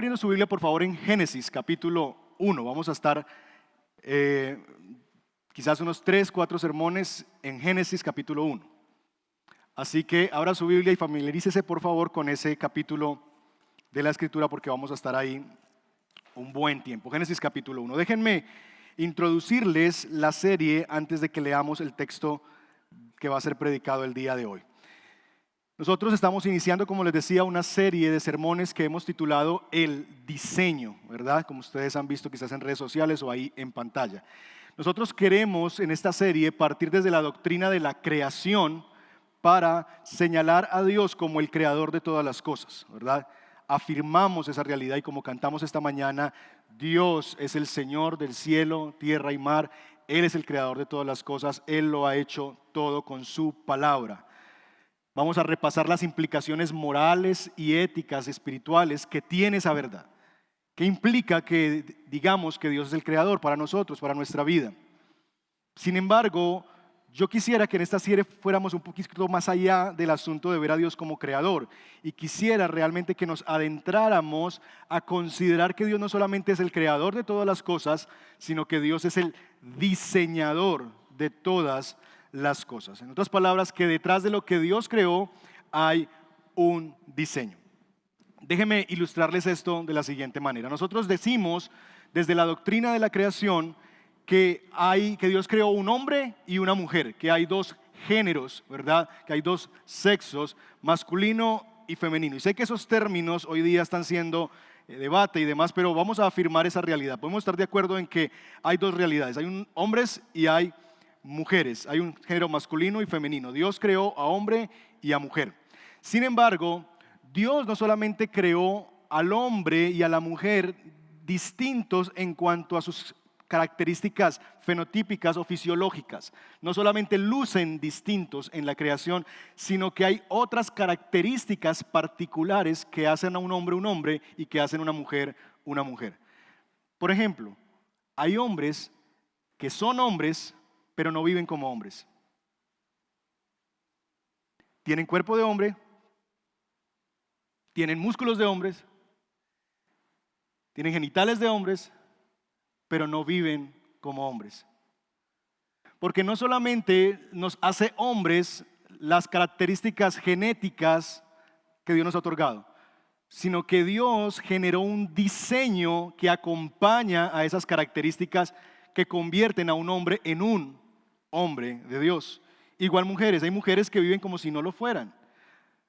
Abriendo su Biblia por favor en Génesis capítulo 1. Vamos a estar eh, quizás unos 3, 4 sermones en Génesis capítulo 1. Así que abra su Biblia y familiarícese por favor con ese capítulo de la escritura porque vamos a estar ahí un buen tiempo. Génesis capítulo 1. Déjenme introducirles la serie antes de que leamos el texto que va a ser predicado el día de hoy. Nosotros estamos iniciando, como les decía, una serie de sermones que hemos titulado El diseño, ¿verdad? Como ustedes han visto quizás en redes sociales o ahí en pantalla. Nosotros queremos en esta serie partir desde la doctrina de la creación para señalar a Dios como el creador de todas las cosas, ¿verdad? Afirmamos esa realidad y como cantamos esta mañana, Dios es el Señor del cielo, tierra y mar, Él es el creador de todas las cosas, Él lo ha hecho todo con su palabra. Vamos a repasar las implicaciones morales y éticas espirituales que tiene esa verdad. ¿Qué implica que digamos que Dios es el creador para nosotros, para nuestra vida? Sin embargo, yo quisiera que en esta serie fuéramos un poquito más allá del asunto de ver a Dios como creador y quisiera realmente que nos adentráramos a considerar que Dios no solamente es el creador de todas las cosas, sino que Dios es el diseñador de todas las cosas. En otras palabras, que detrás de lo que Dios creó hay un diseño. Déjenme ilustrarles esto de la siguiente manera. Nosotros decimos desde la doctrina de la creación que hay que Dios creó un hombre y una mujer, que hay dos géneros, ¿verdad? Que hay dos sexos, masculino y femenino. Y sé que esos términos hoy día están siendo eh, debate y demás, pero vamos a afirmar esa realidad. Podemos estar de acuerdo en que hay dos realidades, hay hombres y hay mujeres, hay un género masculino y femenino. Dios creó a hombre y a mujer. Sin embargo, Dios no solamente creó al hombre y a la mujer distintos en cuanto a sus características fenotípicas o fisiológicas. No solamente lucen distintos en la creación, sino que hay otras características particulares que hacen a un hombre un hombre y que hacen a una mujer una mujer. Por ejemplo, hay hombres que son hombres pero no viven como hombres. Tienen cuerpo de hombre, tienen músculos de hombres, tienen genitales de hombres, pero no viven como hombres. Porque no solamente nos hace hombres las características genéticas que Dios nos ha otorgado, sino que Dios generó un diseño que acompaña a esas características que convierten a un hombre en un hombre de Dios. Igual mujeres, hay mujeres que viven como si no lo fueran.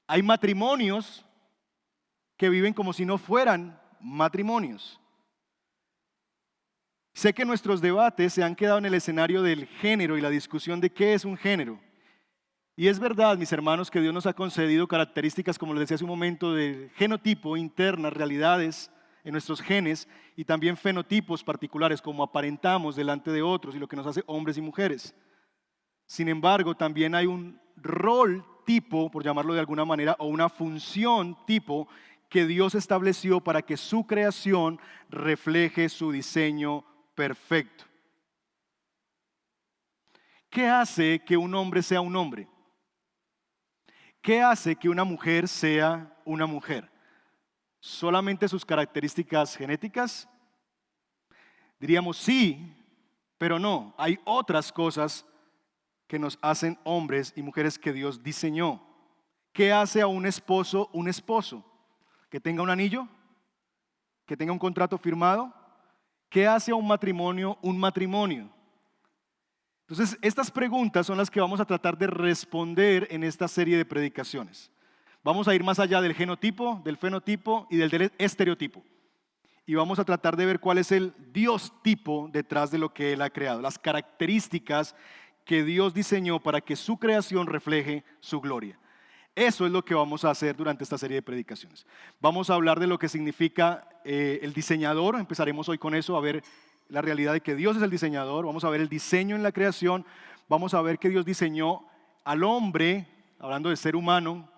Hay matrimonios que viven como si no fueran matrimonios. Sé que nuestros debates se han quedado en el escenario del género y la discusión de qué es un género. Y es verdad, mis hermanos, que Dios nos ha concedido características, como les decía hace un momento, de genotipo, internas, realidades en nuestros genes y también fenotipos particulares, como aparentamos delante de otros y lo que nos hace hombres y mujeres. Sin embargo, también hay un rol tipo, por llamarlo de alguna manera, o una función tipo que Dios estableció para que su creación refleje su diseño perfecto. ¿Qué hace que un hombre sea un hombre? ¿Qué hace que una mujer sea una mujer? ¿Solamente sus características genéticas? Diríamos sí, pero no. Hay otras cosas que nos hacen hombres y mujeres que Dios diseñó. ¿Qué hace a un esposo un esposo? ¿Que tenga un anillo? ¿Que tenga un contrato firmado? ¿Qué hace a un matrimonio un matrimonio? Entonces, estas preguntas son las que vamos a tratar de responder en esta serie de predicaciones. Vamos a ir más allá del genotipo, del fenotipo y del estereotipo. Y vamos a tratar de ver cuál es el Dios tipo detrás de lo que Él ha creado, las características que Dios diseñó para que su creación refleje su gloria. Eso es lo que vamos a hacer durante esta serie de predicaciones. Vamos a hablar de lo que significa eh, el diseñador. Empezaremos hoy con eso, a ver la realidad de que Dios es el diseñador. Vamos a ver el diseño en la creación. Vamos a ver que Dios diseñó al hombre, hablando de ser humano,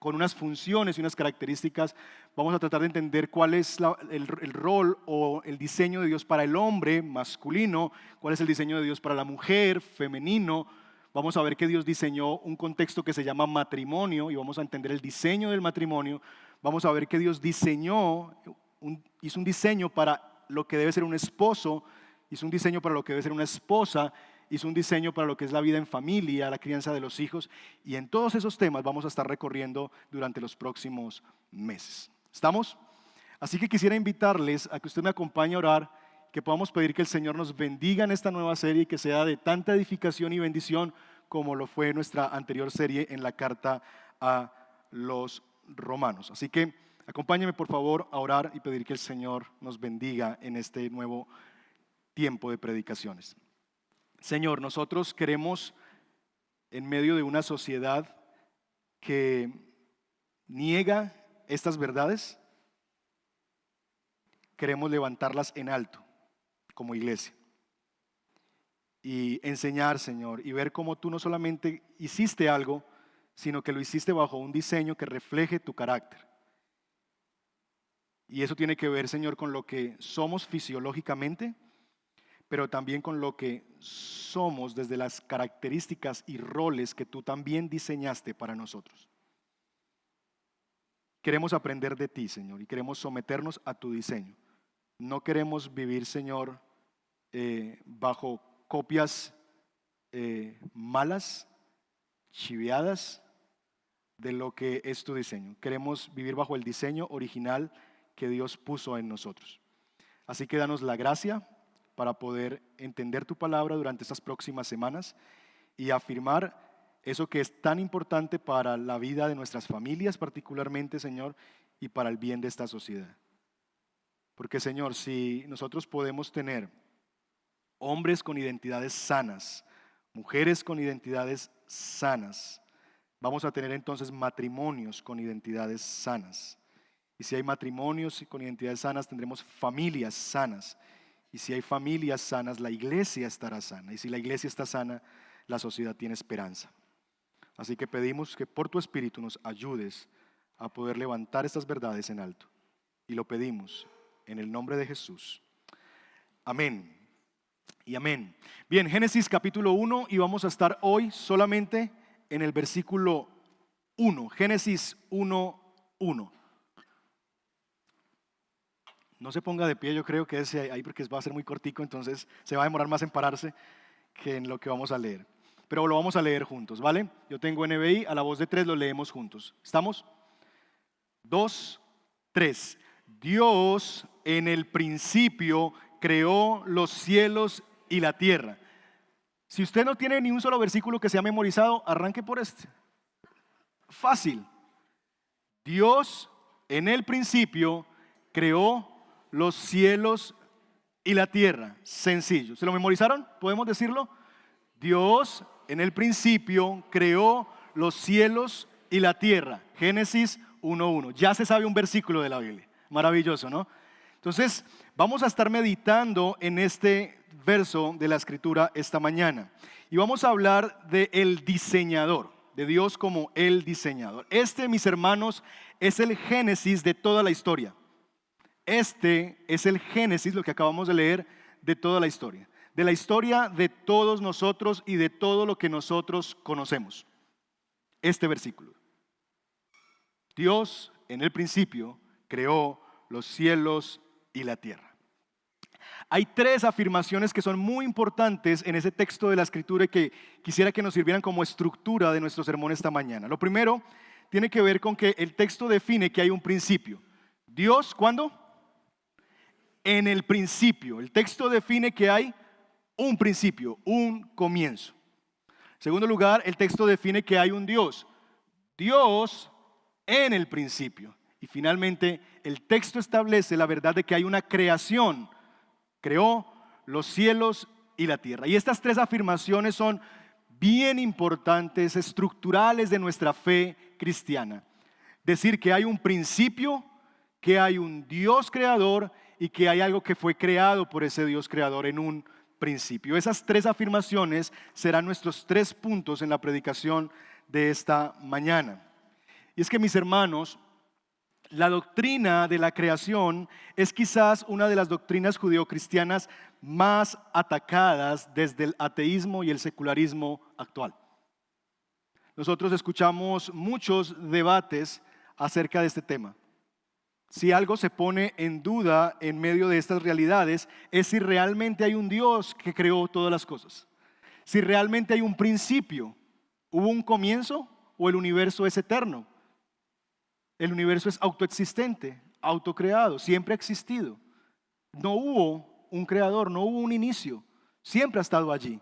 con unas funciones y unas características. Vamos a tratar de entender cuál es el, rol o el diseño de Dios para el hombre masculino, cuál es el diseño de Dios para la mujer femenino. Vamos a ver que Dios diseñó un contexto que se llama matrimonio y vamos a entender el diseño del matrimonio. vamos a ver que Dios diseñó, hizo un diseño para lo que debe ser un esposo, hizo un diseño para lo que debe ser una esposa, hizo un diseño para lo que es la vida en familia, la crianza de los hijos, y en todos esos temas vamos a estar recorriendo durante los próximos meses. ¿Estamos? Así que quisiera invitarles a que usted me acompañe a orar, que podamos pedir que el Señor nos bendiga en esta nueva serie y que sea de tanta edificación y bendición como lo fue nuestra anterior serie en la carta a los romanos. Así que acompáñeme por favor a orar y pedir que el Señor nos bendiga en este nuevo tiempo de predicaciones. Señor, nosotros queremos en medio de una sociedad que niega estas verdades, queremos levantarlas en alto como iglesia y enseñar, Señor, y ver cómo tú no solamente hiciste algo, sino que lo hiciste bajo un diseño que refleje tu carácter. Y eso tiene que ver, Señor, con lo que somos fisiológicamente, pero también con lo que somos desde las características y roles que tú también diseñaste para nosotros. Queremos aprender de ti, Señor, y queremos someternos a tu diseño. No queremos vivir, Señor, eh, bajo copias eh, malas, chiviadas de lo que es tu diseño. Queremos vivir bajo el diseño original que Dios puso en nosotros. Así que danos la gracia para poder entender tu palabra durante estas próximas semanas y afirmar eso que es tan importante para la vida de nuestras familias particularmente, Señor, y para el bien de esta sociedad. Porque, Señor, si nosotros podemos tener hombres con identidades sanas, mujeres con identidades sanas, vamos a tener entonces matrimonios con identidades sanas. Y si hay matrimonios con identidades sanas, tendremos familias sanas. Y si hay familias sanas, la iglesia estará sana. Y si la iglesia está sana, la sociedad tiene esperanza. Así que pedimos que por tu Espíritu nos ayudes a poder levantar estas verdades en alto. Y lo pedimos en el nombre de Jesús. Amén. Y amén. Bien, Génesis capítulo 1 y vamos a estar hoy solamente en el versículo 1. Génesis 1, 1. No se ponga de pie, yo creo que es ahí porque va a ser muy cortico, entonces se va a demorar más en pararse que en lo que vamos a leer. Pero lo vamos a leer juntos, ¿vale? Yo tengo NBI, a la voz de tres lo leemos juntos. ¿Estamos? Dos, tres. Dios en el principio creó los cielos y la tierra. Si usted no tiene ni un solo versículo que se ha memorizado, arranque por este. Fácil. Dios en el principio creó los cielos y la tierra. Sencillo. ¿Se lo memorizaron? ¿Podemos decirlo? Dios en el principio creó los cielos y la tierra. Génesis 1.1. Ya se sabe un versículo de la Biblia. Maravilloso, ¿no? Entonces, vamos a estar meditando en este verso de la escritura esta mañana. Y vamos a hablar de el diseñador, de Dios como el diseñador. Este, mis hermanos, es el génesis de toda la historia. Este es el génesis, lo que acabamos de leer, de toda la historia. De la historia de todos nosotros y de todo lo que nosotros conocemos. Este versículo. Dios en el principio creó los cielos y la tierra. Hay tres afirmaciones que son muy importantes en ese texto de la escritura y que quisiera que nos sirvieran como estructura de nuestro sermón esta mañana. Lo primero tiene que ver con que el texto define que hay un principio. Dios, ¿cuándo? En el principio. El texto define que hay un principio, un comienzo. En segundo lugar, el texto define que hay un Dios. Dios en el principio. Y finalmente, el texto establece la verdad de que hay una creación. Creó los cielos y la tierra. Y estas tres afirmaciones son bien importantes, estructurales de nuestra fe cristiana. Decir que hay un principio, que hay un Dios creador y que hay algo que fue creado por ese Dios creador en un principio. Esas tres afirmaciones serán nuestros tres puntos en la predicación de esta mañana. Y es que mis hermanos, la doctrina de la creación es quizás una de las doctrinas judeocristianas más atacadas desde el ateísmo y el secularismo actual. Nosotros escuchamos muchos debates acerca de este tema. Si algo se pone en duda en medio de estas realidades, es si realmente hay un Dios que creó todas las cosas. Si realmente hay un principio, hubo un comienzo o el universo es eterno. El universo es autoexistente, autocreado, siempre ha existido. No hubo un creador, no hubo un inicio, siempre ha estado allí,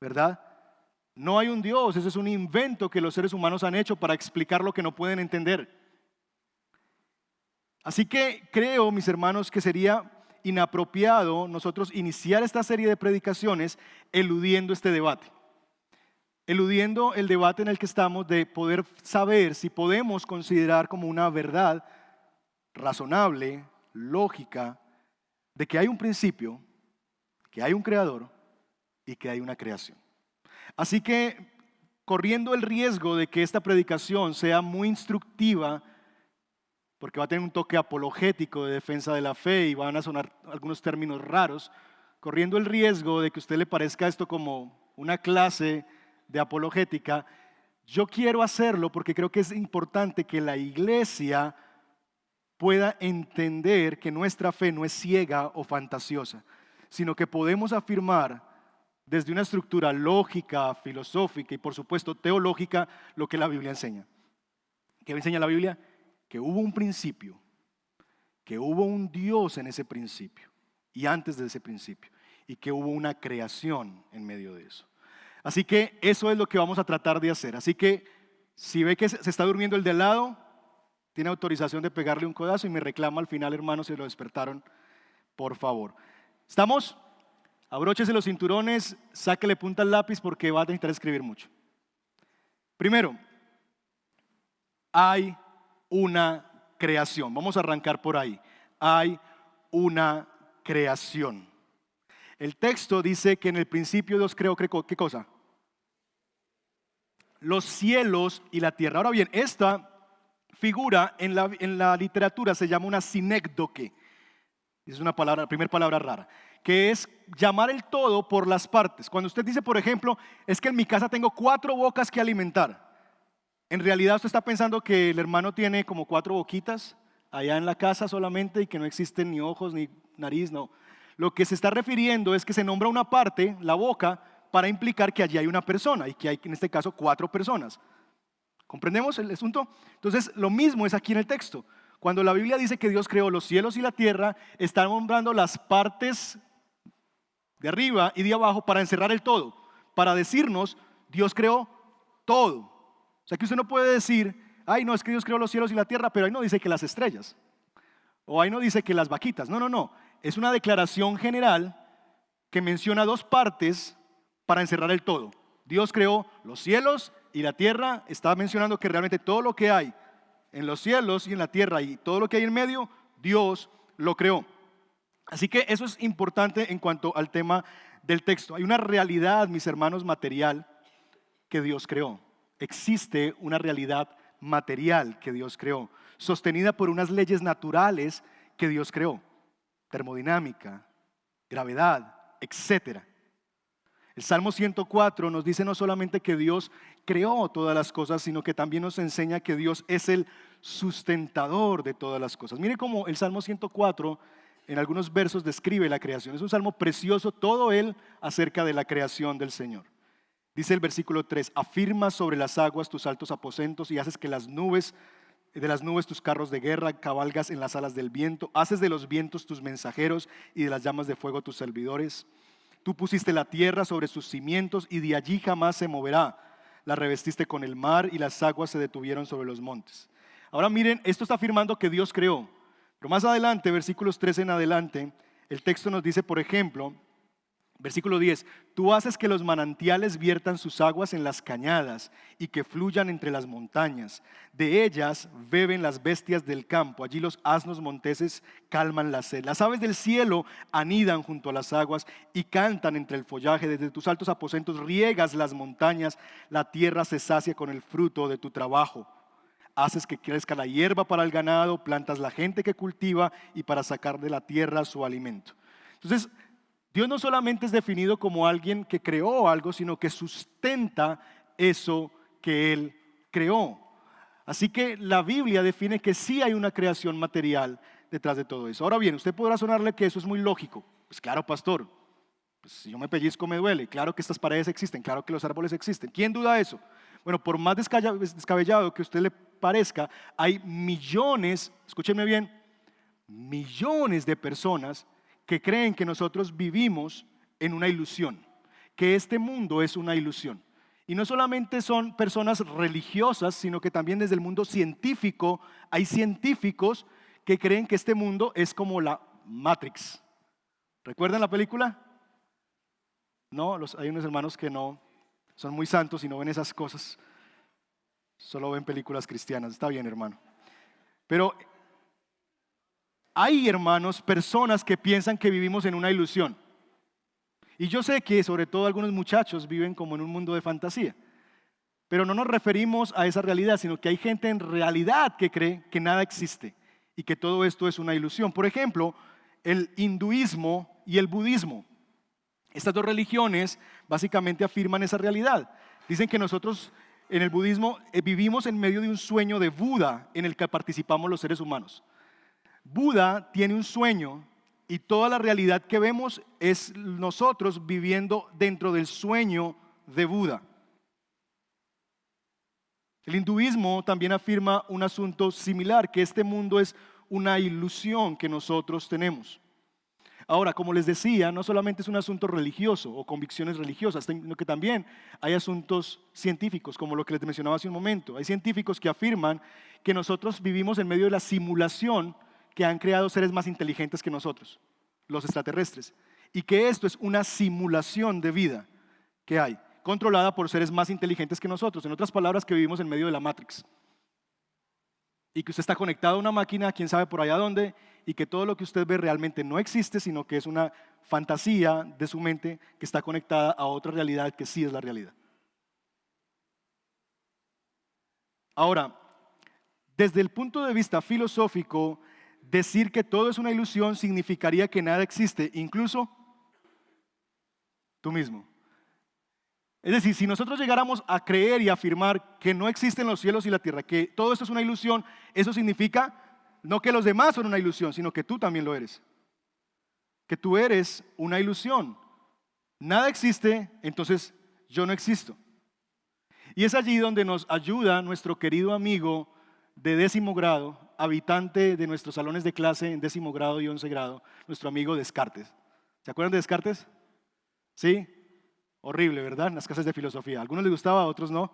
¿verdad? No hay un Dios, ese es un invento que los seres humanos han hecho para explicar lo que no pueden entender. Así que creo, mis hermanos, que sería inapropiado nosotros iniciar esta serie de predicaciones eludiendo este debate. Eludiendo el debate en el que estamos de poder saber si podemos considerar como una verdad razonable, lógica, de que hay un principio, que hay un creador y que hay una creación. Así que, corriendo el riesgo de que esta predicación sea muy instructiva, porque va a tener un toque apologético de defensa de la fe y van a sonar algunos términos raros, corriendo el riesgo de que a usted le parezca esto como una clase de apologética, yo quiero hacerlo porque creo que es importante que la iglesia pueda entender que nuestra fe no es ciega o fantasiosa, sino que podemos afirmar desde una estructura lógica, filosófica y por supuesto teológica lo que la Biblia enseña. ¿Qué enseña la Biblia? Que hubo un principio, que hubo un Dios en ese principio y antes de ese principio, y que hubo una creación en medio de eso. Así que eso es lo que vamos a tratar de hacer. Así que si ve que se está durmiendo el de lado, tiene autorización de pegarle un codazo y me reclama al final, hermanos, si lo despertaron, por favor. ¿Estamos? Abróchese los cinturones, sáquele punta al lápiz porque va a necesitar escribir mucho. Primero, hay una creación. Vamos a arrancar por ahí. Hay una creación. El texto dice que en el principio Dios creó, ¿qué cosa? Los cielos y la tierra. Ahora bien, esta figura en la, en la literatura se llama una sinécdoque. Es una palabra, primera palabra rara, que es llamar el todo por las partes. Cuando usted dice, por ejemplo, es que en mi casa tengo cuatro bocas que alimentar. En realidad usted está pensando que el hermano tiene como cuatro boquitas allá en la casa solamente y que no existen ni ojos ni nariz, no. Lo que se está refiriendo es que se nombra una parte, la boca, para implicar que allí hay una persona y que hay en este caso cuatro personas. ¿Comprendemos el asunto? Entonces, lo mismo es aquí en el texto. Cuando la Biblia dice que Dios creó los cielos y la tierra, está nombrando las partes de arriba y de abajo para encerrar el todo, para decirnos, Dios creó todo. O sea que usted no puede decir, ay, no, es que Dios creó los cielos y la tierra, pero ahí no dice que las estrellas. O ahí no dice que las vaquitas. No, no, no. Es una declaración general que menciona dos partes para encerrar el todo. Dios creó los cielos y la tierra. Está mencionando que realmente todo lo que hay en los cielos y en la tierra y todo lo que hay en medio, Dios lo creó. Así que eso es importante en cuanto al tema del texto. Hay una realidad, mis hermanos, material que Dios creó existe una realidad material que Dios creó, sostenida por unas leyes naturales que Dios creó, termodinámica, gravedad, etc. El Salmo 104 nos dice no solamente que Dios creó todas las cosas, sino que también nos enseña que Dios es el sustentador de todas las cosas. Mire cómo el Salmo 104 en algunos versos describe la creación. Es un salmo precioso, todo él acerca de la creación del Señor. Dice el versículo 3, afirma sobre las aguas tus altos aposentos y haces que las nubes, de las nubes tus carros de guerra, cabalgas en las alas del viento, haces de los vientos tus mensajeros y de las llamas de fuego tus servidores. Tú pusiste la tierra sobre sus cimientos y de allí jamás se moverá. La revestiste con el mar y las aguas se detuvieron sobre los montes. Ahora miren, esto está afirmando que Dios creó. Pero más adelante, versículos 3 en adelante, el texto nos dice, por ejemplo, Versículo 10, tú haces que los manantiales viertan sus aguas en las cañadas y que fluyan entre las montañas. De ellas beben las bestias del campo, allí los asnos monteses calman la sed. Las aves del cielo anidan junto a las aguas y cantan entre el follaje. Desde tus altos aposentos riegas las montañas, la tierra se sacia con el fruto de tu trabajo. Haces que crezca la hierba para el ganado, plantas la gente que cultiva y para sacar de la tierra su alimento. Entonces, Dios no solamente es definido como alguien que creó algo, sino que sustenta eso que Él creó. Así que la Biblia define que sí hay una creación material detrás de todo eso. Ahora bien, usted podrá sonarle que eso es muy lógico. Pues claro, pastor, pues si yo me pellizco me duele. Claro que estas paredes existen, claro que los árboles existen. ¿Quién duda eso? Bueno, por más descabellado que usted le parezca, hay millones, escúchenme bien, millones de personas que creen que nosotros vivimos en una ilusión, que este mundo es una ilusión. Y no solamente son personas religiosas, sino que también desde el mundo científico hay científicos que creen que este mundo es como la Matrix. ¿Recuerdan la película? No, hay unos hermanos que no son muy santos y no ven esas cosas. Solo ven películas cristianas. Está bien, hermano. Pero hay, hermanos, personas que piensan que vivimos en una ilusión. Y yo sé que sobre todo algunos muchachos viven como en un mundo de fantasía. Pero no nos referimos a esa realidad, sino que hay gente en realidad que cree que nada existe y que todo esto es una ilusión. Por ejemplo, el hinduismo y el budismo. Estas dos religiones básicamente afirman esa realidad. Dicen que nosotros en el budismo eh, vivimos en medio de un sueño de Buda en el que participamos los seres humanos. Buda tiene un sueño y toda la realidad que vemos es nosotros viviendo dentro del sueño de Buda. El hinduismo también afirma un asunto similar, que este mundo es una ilusión que nosotros tenemos. Ahora, como les decía, no solamente es un asunto religioso o convicciones religiosas, sino que también hay asuntos científicos, como lo que les mencionaba hace un momento. Hay científicos que afirman que nosotros vivimos en medio de la simulación que han creado seres más inteligentes que nosotros, los extraterrestres, y que esto es una simulación de vida que hay, controlada por seres más inteligentes que nosotros. En otras palabras, que vivimos en medio de la Matrix. Y que usted está conectado a una máquina, quién sabe por allá dónde, y que todo lo que usted ve realmente no existe, sino que es una fantasía de su mente que está conectada a otra realidad que sí es la realidad. Ahora, desde el punto de vista filosófico, decir que todo es una ilusión significaría que nada existe, incluso tú mismo. Es decir, si nosotros llegáramos a creer y afirmar que no existen los cielos y la tierra, que todo esto es una ilusión, eso significa no que los demás son una ilusión, sino que tú también lo eres. Que tú eres una ilusión. Nada existe, entonces yo no existo. Y es allí donde nos ayuda nuestro querido amigo de décimo grado, habitante de nuestros salones de clase en décimo grado y once grado, nuestro amigo Descartes. ¿Se acuerdan de Descartes? ¿Sí? Horrible, ¿verdad? En las clases de filosofía. A algunos les gustaba, a otros no.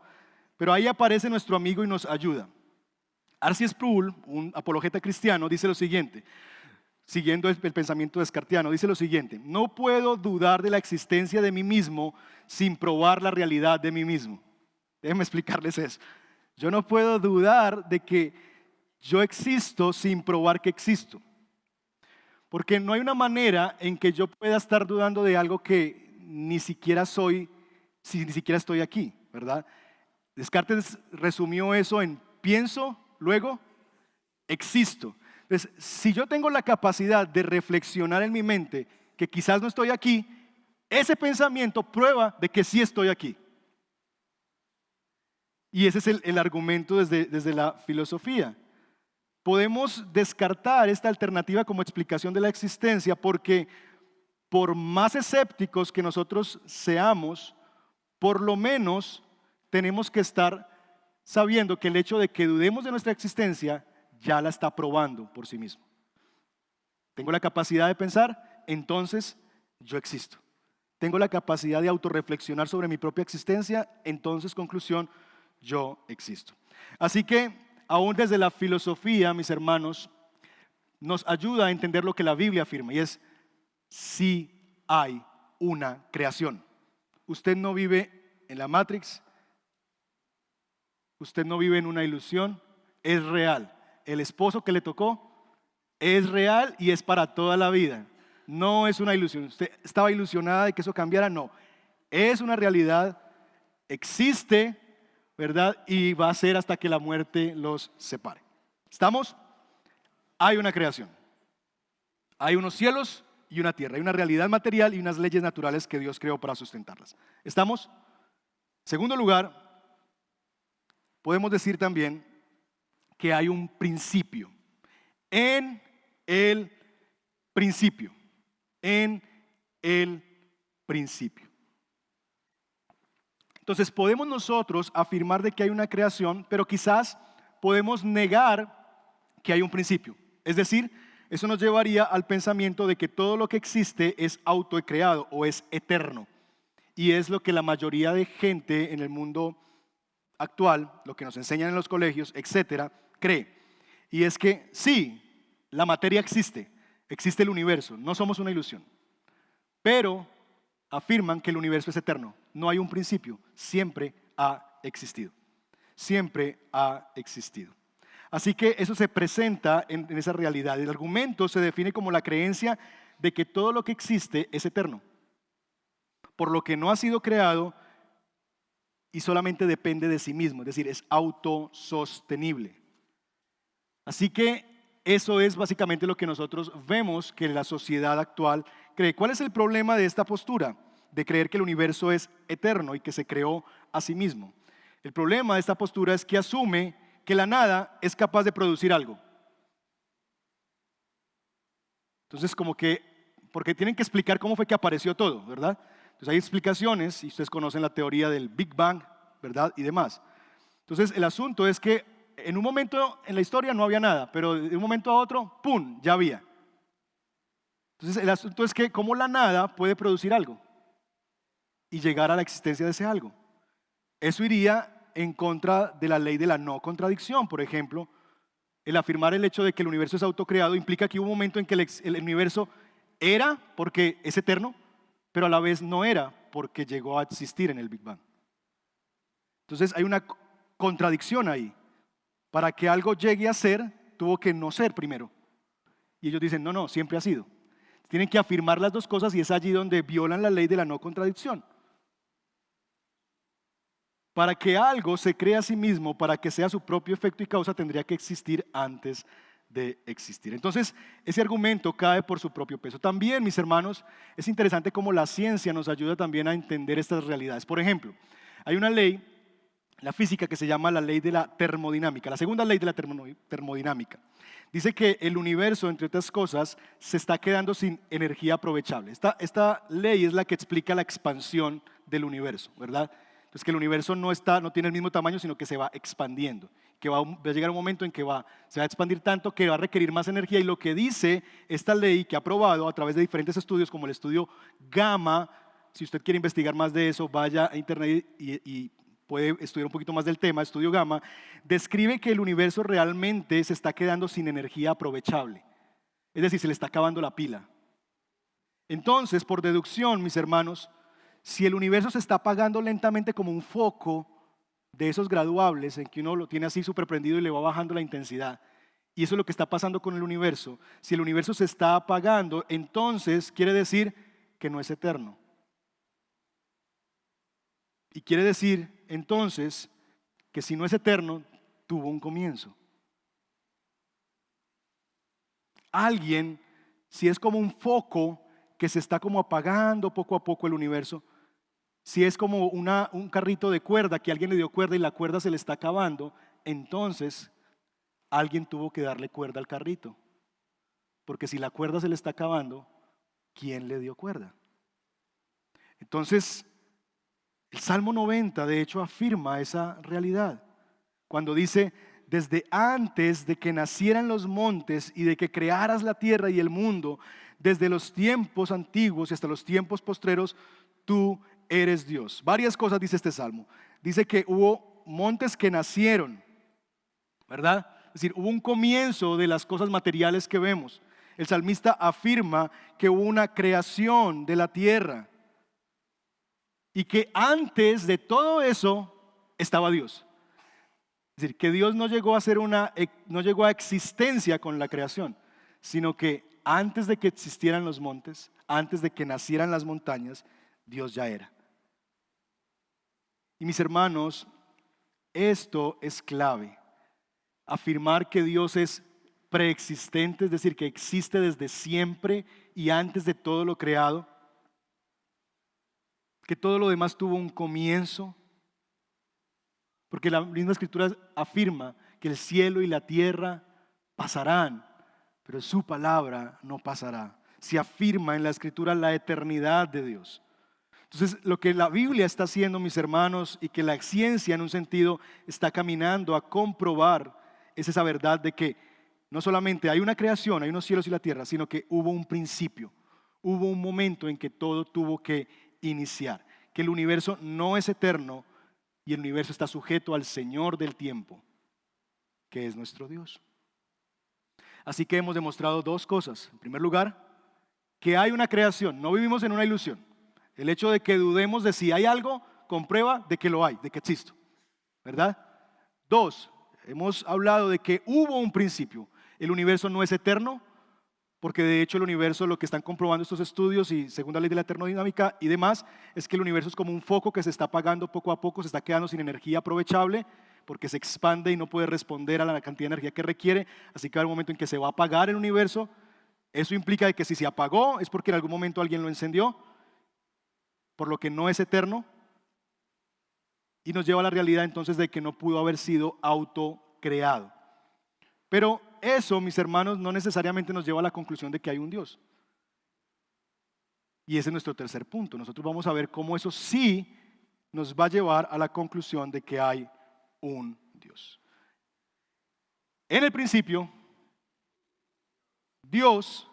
Pero ahí aparece nuestro amigo y nos ayuda. Arcis Sproul, un apologeta cristiano, dice lo siguiente, siguiendo el, pensamiento descartiano, dice lo siguiente, no puedo dudar de la existencia de mí mismo sin probar la realidad de mí mismo. Déjenme explicarles eso. Yo no puedo dudar de que yo existo sin probar que existo. Porque no hay una manera en que yo pueda estar dudando de algo que ni siquiera soy, si ni siquiera estoy aquí, ¿verdad? Descartes resumió eso en pienso, luego existo. Entonces, si yo tengo la capacidad de reflexionar en mi mente que quizás no estoy aquí, ese pensamiento prueba de que sí estoy aquí. Y ese es el, argumento desde, desde la filosofía. Podemos descartar esta alternativa como explicación de la existencia porque por más escépticos que nosotros seamos, por lo menos tenemos que estar sabiendo que el hecho de que dudemos de nuestra existencia ya la está probando por sí mismo. Tengo la capacidad de pensar, entonces yo existo. Tengo la capacidad de autorreflexionar sobre mi propia existencia, entonces conclusión, yo existo. Así que, aún desde la filosofía, mis hermanos, nos ayuda a entender lo que la Biblia afirma, y es, si hay una creación. Usted no vive en la Matrix, Usted no vive en una ilusión, es real. El esposo que le tocó es real y es para toda la vida. No es una ilusión. Usted estaba ilusionada de que eso cambiara, no. Es una realidad, existe, ¿verdad? Y va a ser hasta que la muerte los separe. ¿Estamos? Hay una creación. Hay unos cielos y una tierra. Hay una realidad material y unas leyes naturales que Dios creó para sustentarlas. ¿Estamos? Segundo lugar, Podemos decir también que hay un principio. En el principio. En el principio. Entonces podemos nosotros afirmar de que hay una creación, pero quizás podemos negar que hay un principio. Es decir, eso nos llevaría al pensamiento de que todo lo que existe es autocreado o es eterno. Y es lo que la mayoría de gente en el mundo actual, lo que nos enseñan en los colegios, etcétera, cree. Y es que sí, la materia existe, existe el universo, no somos una ilusión. Pero afirman que el universo es eterno, no hay un principio, siempre ha existido. Siempre ha existido. Así que eso se presenta en, esa realidad. El argumento se define como la creencia de que todo lo que existe es eterno, por lo que no ha sido creado y solamente depende de sí mismo, es decir, es autosostenible. Así que eso es básicamente lo que nosotros vemos que la sociedad actual cree. ¿Cuál es el problema de esta postura? De creer que el universo es eterno y que se creó a sí mismo. El problema de esta postura es que asume que la nada es capaz de producir algo. Entonces, como que, porque tienen que explicar cómo fue que apareció todo, ¿verdad? Entonces hay explicaciones, y ustedes conocen la teoría del Big Bang, ¿verdad? Y demás. Entonces, el asunto es que en un momento en la historia no había nada, pero de un momento a otro, ¡pum!, ya había. Entonces, el asunto es que cómo la nada puede producir algo y llegar a la existencia de ese algo. Eso iría en contra de la ley de la no contradicción. Por ejemplo, el afirmar el hecho de que el universo es autocreado implica que hubo un momento en que el, universo era porque es eterno, pero a la vez no era porque llegó a existir en el Big Bang. Entonces hay una contradicción ahí. Para que algo llegue a ser, tuvo que no ser primero. Y ellos dicen, no, no, siempre ha sido. Tienen que afirmar las dos cosas y es allí donde violan la ley de la no contradicción. Para que algo se crea a sí mismo, para que sea su propio efecto y causa, tendría que existir antes de existir. Entonces, ese argumento cae por su propio peso. También, mis hermanos, es interesante cómo la ciencia nos ayuda también a entender estas realidades. Por ejemplo, hay una ley, la física, que se llama la ley de la termodinámica, la segunda ley de la termodinámica. Dice que el universo, entre otras cosas, se está quedando sin energía aprovechable. Esta, esta ley es la que explica la expansión del universo, ¿verdad? Entonces que el universo no, está, no tiene el mismo tamaño, sino que se va expandiendo, que va, a llegar un momento en que va, se va a expandir tanto que va a requerir más energía. Y lo que dice esta ley que ha aprobado a través de diferentes estudios, como el estudio Gamma, si usted quiere investigar más de eso, vaya a internet y, y puede estudiar un poquito más del tema, estudio Gamma, describe que el universo realmente se está quedando sin energía aprovechable. Es decir, se le está acabando la pila. Entonces, por deducción, mis hermanos, si el universo se está apagando lentamente como un foco de esos graduables en que uno lo tiene así súper prendido y le va bajando la intensidad, y eso es lo que está pasando con el universo, si el universo se está apagando, entonces quiere decir que no es eterno. Y quiere decir entonces que si no es eterno, tuvo un comienzo. Alguien, si es como un foco que se está como apagando poco a poco el universo, si es como un carrito de cuerda que alguien le dio cuerda y la cuerda se le está acabando, entonces alguien tuvo que darle cuerda al carrito. Porque si la cuerda se le está acabando, ¿quién le dio cuerda? Entonces, el Salmo 90 de hecho afirma esa realidad. Cuando dice, desde antes de que nacieran los montes y de que crearas la tierra y el mundo, desde los tiempos antiguos y hasta los tiempos postreros, tú eres Dios. Varias cosas dice este salmo. Dice que hubo montes que nacieron, ¿verdad? Es decir, hubo un comienzo de las cosas materiales que vemos. El salmista afirma que hubo una creación de la tierra y que antes de todo eso estaba Dios. Es decir, que Dios no llegó a ser una no llegó a existencia con la creación, sino que antes de que existieran los montes, antes de que nacieran las montañas, Dios ya era. Y mis hermanos, esto es clave. Afirmar que Dios es preexistente, es decir, que existe desde siempre y antes de todo lo creado, que todo lo demás tuvo un comienzo, porque la misma escritura afirma que el cielo y la tierra pasarán, pero su palabra no pasará. Se afirma en la escritura la eternidad de Dios. Entonces, lo que la Biblia está haciendo, mis hermanos, y que la ciencia en un sentido está caminando a comprobar, es esa verdad de que no solamente hay una creación, hay unos cielos y la tierra, sino que hubo un principio, hubo un momento en que todo tuvo que iniciar, que el universo no es eterno y el universo está sujeto al Señor del tiempo, que es nuestro Dios. Así que hemos demostrado dos cosas. En primer lugar, que hay una creación, no vivimos en una ilusión. El hecho de que dudemos de si hay algo comprueba de que lo hay, de que existe. ¿Verdad? Dos, hemos hablado de que hubo un principio, el universo no es eterno, porque de hecho el universo, lo que están comprobando estos estudios y según la ley de la termodinámica y demás, es que el universo es como un foco que se está apagando poco a poco, se está quedando sin energía aprovechable, porque se expande y no puede responder a la cantidad de energía que requiere, así que hay un momento en que se va a apagar el universo. Eso implica que si se apagó es porque en algún momento alguien lo encendió, por lo que no es eterno, y nos lleva a la realidad entonces de que no pudo haber sido autocreado. Pero eso, mis hermanos, no necesariamente nos lleva a la conclusión de que hay un Dios. Y ese es nuestro tercer punto. Nosotros vamos a ver cómo eso sí nos va a llevar a la conclusión de que hay un Dios. En el principio, Dios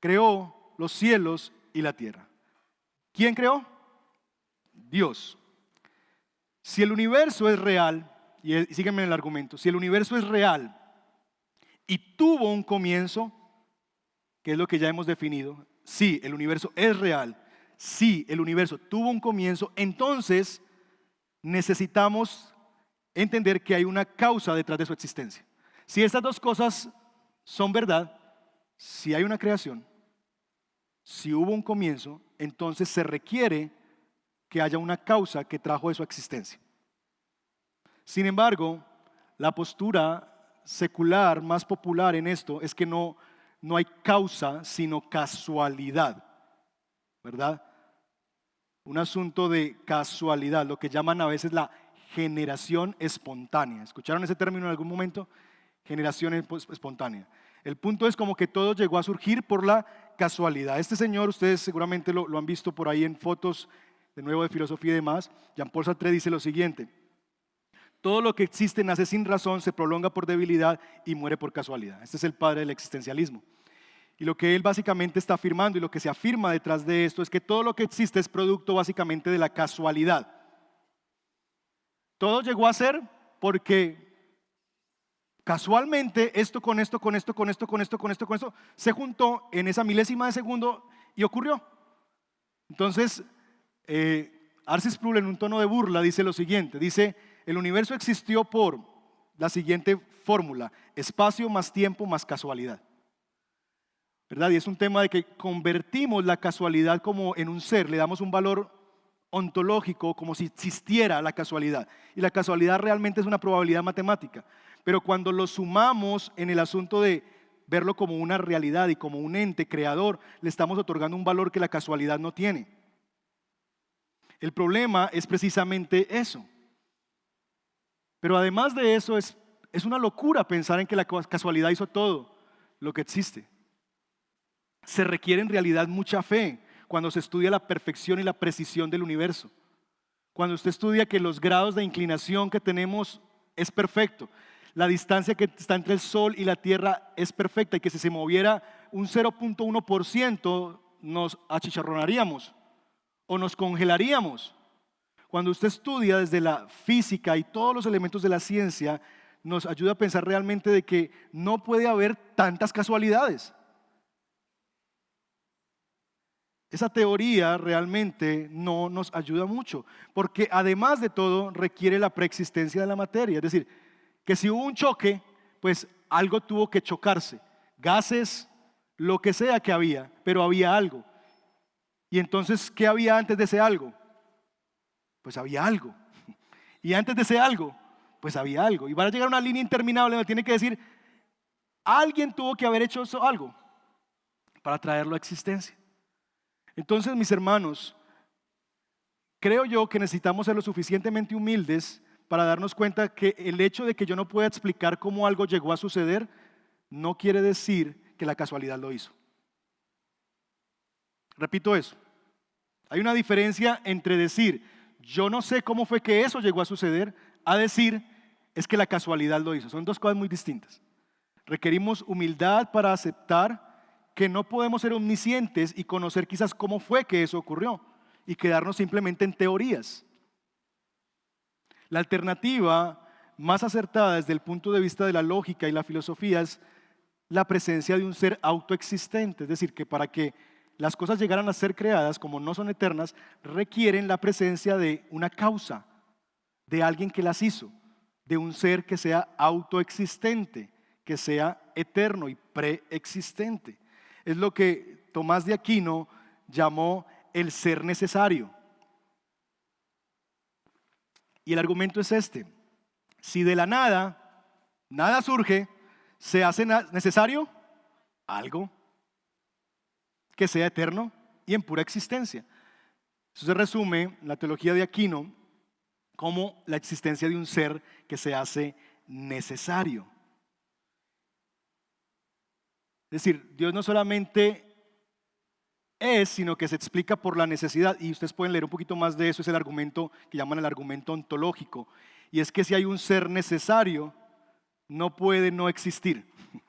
creó los cielos y la tierra. ¿Quién creó? Dios. Si el universo es real, y sígueme en el argumento, si el universo es real, y tuvo un comienzo, que es lo que ya hemos definido. Sí, el universo es real. Sí, el universo tuvo un comienzo. Entonces necesitamos entender que hay una causa detrás de su existencia. Si estas dos cosas son verdad, si hay una creación, si hubo un comienzo, entonces se requiere que haya una causa que trajo de su existencia. Sin embargo, la postura secular más popular en esto es que no, no hay causa, sino casualidad, ¿verdad? Un asunto de casualidad, lo que llaman a veces la generación espontánea. ¿Escucharon ese término en algún momento? Generación espontánea. El punto es como que todo llegó a surgir por la casualidad. Este señor, ustedes seguramente lo, han visto por ahí en fotos de nuevo de filosofía y demás. Jean-Paul Sartre dice lo siguiente. Todo lo que existe nace sin razón, se prolonga por debilidad y muere por casualidad. Este es el padre del existencialismo. Y lo que él básicamente está afirmando y lo que se afirma detrás de esto es que todo lo que existe es producto básicamente de la casualidad. Todo llegó a ser porque casualmente esto con esto, con esto, con esto, con esto, con esto, con esto, se juntó en esa milésima de segundo y ocurrió. Entonces, eh, Arcis en un tono de burla dice lo siguiente, dice, el universo existió por la siguiente fórmula, espacio más tiempo más casualidad. ¿Verdad? Y es un tema de que convertimos la casualidad como en un ser, le damos un valor ontológico como si existiera la casualidad. Y la casualidad realmente es una probabilidad matemática. Pero cuando lo sumamos en el asunto de verlo como una realidad y como un ente creador, le estamos otorgando un valor que la casualidad no tiene. El problema es precisamente eso. Pero además de eso, es, es una locura pensar en que la casualidad hizo todo lo que existe. Se requiere en realidad mucha fe cuando se estudia la perfección y la precisión del universo. Cuando usted estudia que los grados de inclinación que tenemos es perfecto, la distancia que está entre el Sol y la Tierra es perfecta y que si se moviera un 0.1% nos achicharronaríamos o nos congelaríamos. Cuando usted estudia desde la física y todos los elementos de la ciencia, nos ayuda a pensar realmente de que no puede haber tantas casualidades. Esa teoría realmente no nos ayuda mucho, porque además de todo requiere la preexistencia de la materia. Es decir, que si hubo un choque, pues algo tuvo que chocarse. Gases, lo que sea que había, pero había algo. Y entonces, ¿qué había antes de ese algo? pues había algo. Y antes de ese algo, pues había algo. Y van a llegar a una línea interminable donde tiene que decir, alguien tuvo que haber hecho eso algo para traerlo a existencia. Entonces, mis hermanos, creo yo que necesitamos ser lo suficientemente humildes para darnos cuenta que el hecho de que yo no pueda explicar cómo algo llegó a suceder no quiere decir que la casualidad lo hizo. Repito eso. Hay una diferencia entre decir, yo no sé cómo fue que eso llegó a suceder, a decir, es que la casualidad lo hizo. Son dos cosas muy distintas. Requerimos humildad para aceptar que no podemos ser omniscientes y conocer quizás cómo fue que eso ocurrió y quedarnos simplemente en teorías. La alternativa más acertada desde el punto de vista de la lógica y la filosofía es la presencia de un ser autoexistente, es decir, que para que las cosas llegaran a ser creadas, como no son eternas, requieren la presencia de una causa, de alguien que las hizo, de un ser que sea autoexistente, que sea eterno y preexistente. Es lo que Tomás de Aquino llamó el ser necesario. Y el argumento es este. Si de la nada, nada surge, se hace necesario algo que sea eterno y en pura existencia. Eso se resume en la teología de Aquino como la existencia de un ser que se hace necesario. Es decir, Dios no solamente es, sino que se explica por la necesidad. Y ustedes pueden leer un poquito más de eso, es el argumento que llaman el argumento ontológico. Y es que si hay un ser necesario, no puede no existir.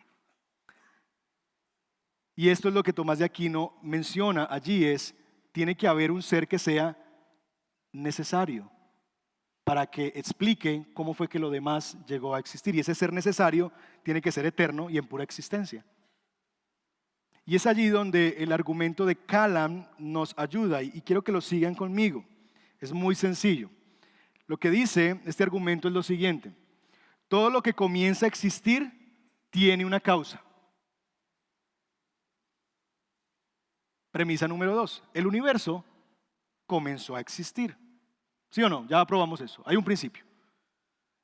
Y esto es lo que Tomás de Aquino menciona allí, es, tiene que haber un ser que sea necesario para que explique cómo fue que lo demás llegó a existir. Y ese ser necesario tiene que ser eterno y en pura existencia. Y es allí donde el argumento de Calam nos ayuda y quiero que lo sigan conmigo. Es muy sencillo. Lo que dice este argumento es lo siguiente. Todo lo que comienza a existir tiene una causa. Premisa número dos, el universo comenzó a existir. ¿Sí o no? Ya aprobamos eso. Hay un principio.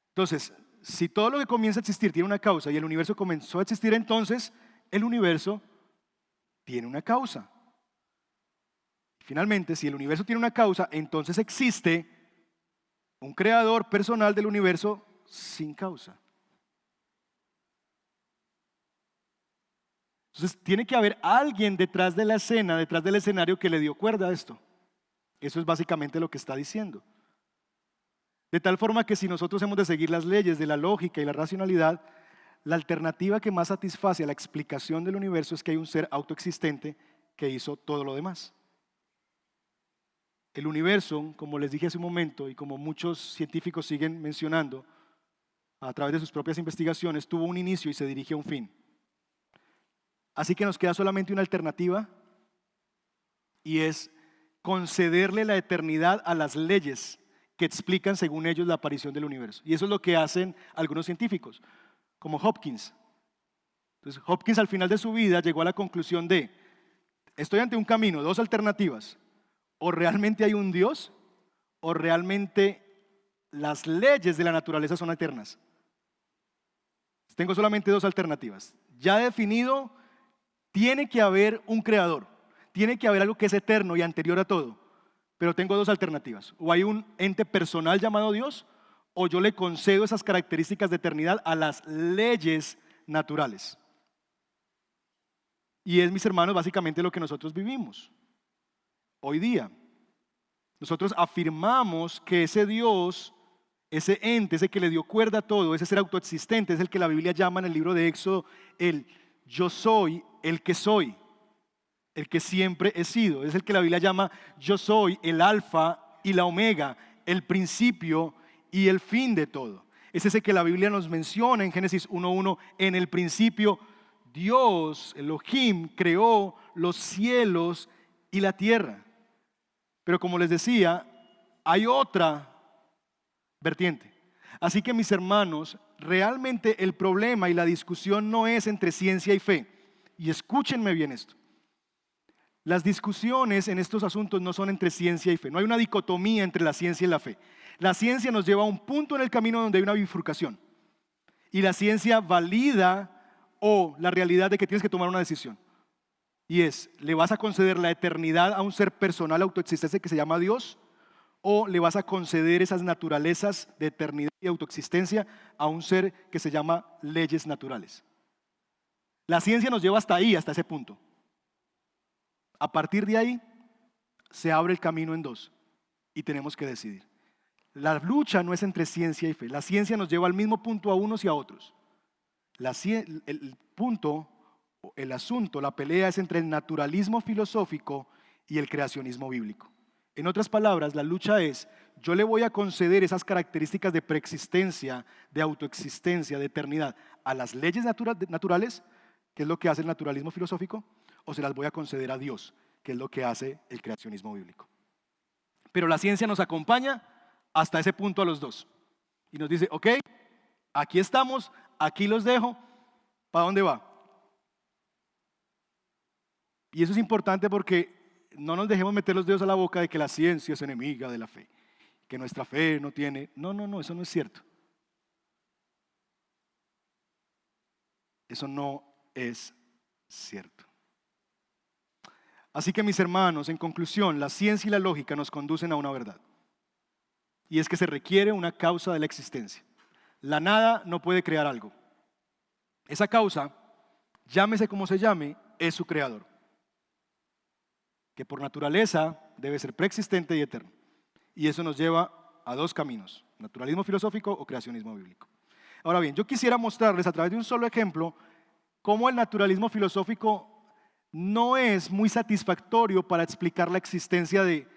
Entonces, si todo lo que comienza a existir tiene una causa y el universo comenzó a existir, entonces el universo tiene una causa. Finalmente, si el universo tiene una causa, entonces existe un creador personal del universo sin causa. Entonces tiene que haber alguien detrás de la escena, detrás del escenario que le dio cuerda a esto. Eso es básicamente lo que está diciendo. De tal forma que si nosotros hemos de seguir las leyes de la lógica y la racionalidad, la alternativa que más satisface a la explicación del universo es que hay un ser autoexistente que hizo todo lo demás. El universo, como les dije hace un momento y como muchos científicos siguen mencionando a través de sus propias investigaciones, tuvo un inicio y se dirige a un fin. Así que nos queda solamente una alternativa y es concederle la eternidad a las leyes que explican según ellos la aparición del universo. Y eso es lo que hacen algunos científicos como Hopkins. Entonces, Hopkins al final de su vida llegó a la conclusión de, estoy ante un camino, dos alternativas. O realmente hay un Dios, o realmente las leyes de la naturaleza son eternas. Tengo solamente dos alternativas. Ya definido, tiene que haber un creador, tiene que haber algo que es eterno y anterior a todo. Pero tengo dos alternativas. O hay un ente personal llamado Dios, o yo le concedo esas características de eternidad a las leyes naturales. Y es, mis hermanos, básicamente lo que nosotros vivimos hoy día. Nosotros afirmamos que ese Dios, ese ente, ese que le dio cuerda a todo, ese ser autoexistente, es el que la Biblia llama en el libro de Éxodo el yo soy el que soy, el que siempre he sido. Es el que la Biblia llama yo soy el alfa y la omega, el principio y el fin de todo. Es ese que la Biblia nos menciona en Génesis 1.1. En el principio Dios, Elohim, creó los cielos y la tierra. Pero como les decía, hay otra vertiente. Así que mis hermanos, realmente el problema y la discusión no es entre ciencia y fe. Y escúchenme bien esto. Las discusiones en estos asuntos no son entre ciencia y fe. No hay una dicotomía entre la ciencia y la fe. La ciencia nos lleva a un punto en el camino donde hay una bifurcación. Y la ciencia valida o la realidad de que tienes que tomar una decisión. Y es, ¿le vas a conceder la eternidad a un ser personal autoexistente que se llama Dios? o le vas a conceder esas naturalezas de eternidad y autoexistencia a un ser que se llama leyes naturales. La ciencia nos lleva hasta ahí, hasta ese punto. A partir de ahí se abre el camino en dos y tenemos que decidir. La lucha no es entre ciencia y fe. La ciencia nos lleva al mismo punto a unos y a otros. el punto, el asunto, la pelea es entre el naturalismo filosófico y el creacionismo bíblico. En otras palabras, la lucha es, yo le voy a conceder esas características de preexistencia, de autoexistencia, de eternidad a las leyes naturales, que es lo que hace el naturalismo filosófico, o se las voy a conceder a Dios, que es lo que hace el creacionismo bíblico. Pero la ciencia nos acompaña hasta ese punto a los dos. Y nos dice, ok, aquí estamos, aquí los dejo, ¿para dónde va? Y eso es importante porque no nos dejemos meter los dedos a la boca de que la ciencia es enemiga de la fe, que nuestra fe no tiene... No, no, no, eso no es cierto. Eso no es cierto. Así que mis hermanos, en conclusión, la ciencia y la lógica nos conducen a una verdad. Y es que se requiere una causa de la existencia. La nada no puede crear algo. Esa causa, llámese como se llame, es su creador. Que por naturaleza debe ser preexistente y eterno. Y eso nos lleva a dos caminos, naturalismo filosófico o creacionismo bíblico. Ahora bien, yo quisiera mostrarles a través de un solo ejemplo cómo el naturalismo filosófico no es muy satisfactorio para explicar la existencia de,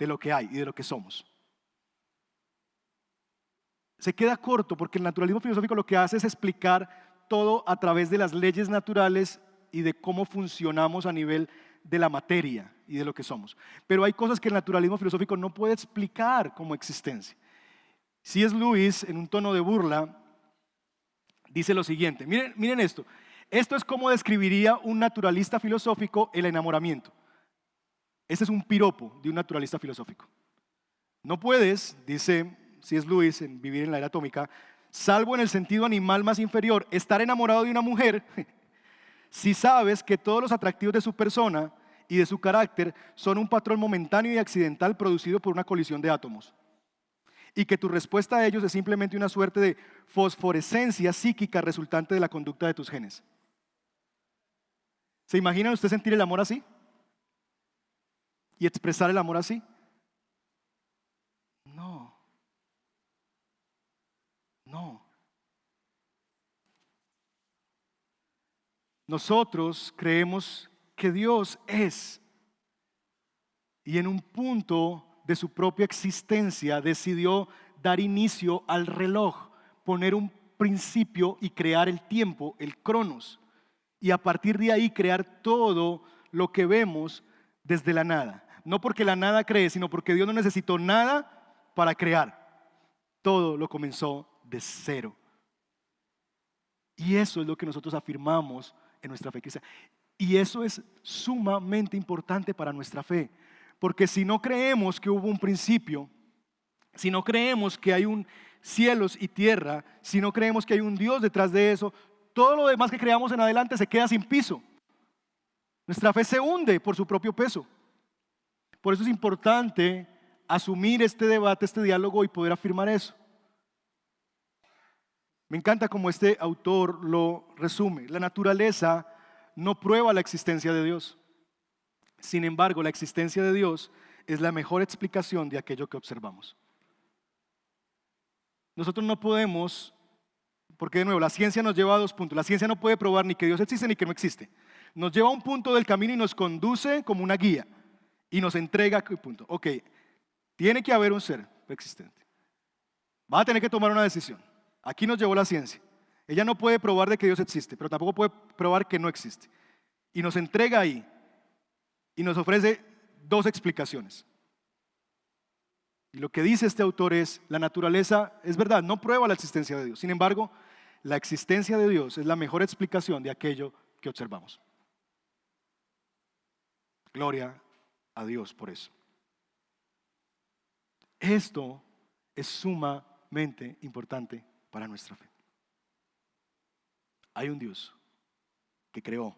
de lo que hay y de lo que somos. Se queda corto porque el naturalismo filosófico lo que hace es explicar todo a través de las leyes naturales y de cómo funcionamos a nivel de la materia y de lo que somos. Pero hay cosas que el naturalismo filosófico no puede explicar como existencia. Si es Luis, en un tono de burla, dice lo siguiente, miren, miren esto, esto es como describiría un naturalista filosófico el enamoramiento. Este es un piropo de un naturalista filosófico. No puedes, dice si es Luis en Vivir en la Era Atómica, salvo en el sentido animal más inferior, estar enamorado de una mujer si sabes que todos los atractivos de su persona y de su carácter son un patrón momentáneo y accidental producido por una colisión de átomos y que tu respuesta a ellos es simplemente una suerte de fosforescencia psíquica resultante de la conducta de tus genes. ¿Se imaginan usted sentir el amor así? ¿Y expresar el amor así? No. No. Nosotros creemos que Dios es y en un punto de su propia existencia decidió dar inicio al reloj, poner un principio y crear el tiempo, el cronos y a partir de ahí crear todo lo que vemos desde la nada. No porque la nada cree, sino porque Dios no necesitó nada para crear. Todo lo comenzó de cero. Y eso es lo que nosotros afirmamos en nuestra fe cristiana. Y eso es sumamente importante para nuestra fe. Porque si no creemos que hubo un principio, si no creemos que hay un cielos y tierra, si no creemos que hay un Dios detrás de eso, todo lo demás que creamos en adelante se queda sin piso. Nuestra fe se hunde por su propio peso. Por eso es importante asumir este debate, este diálogo y poder afirmar eso. Me encanta como este autor lo resume. La naturaleza no prueba la existencia de Dios. Sin embargo, la existencia de Dios es la mejor explicación de aquello que observamos. Nosotros no podemos porque de nuevo, la ciencia nos lleva a dos puntos. La ciencia no puede probar ni que Dios existe ni que no existe. Nos lleva a un punto del camino y nos conduce como una guía. Y nos entrega un punto. Ok, tiene que haber un ser existente. Va a tener que tomar una decisión. Aquí nos llevó la ciencia. Ella no puede probar de que Dios existe, pero tampoco puede probar que no existe. Y nos entrega ahí. Y nos ofrece dos explicaciones. Y lo que dice este autor es, la naturaleza es verdad, no prueba la existencia de Dios. Sin embargo, la existencia de Dios es la mejor explicación de aquello que observamos. Gloria a Dios por eso. Esto es sumamente importante para nuestra fe. Hay un Dios que creó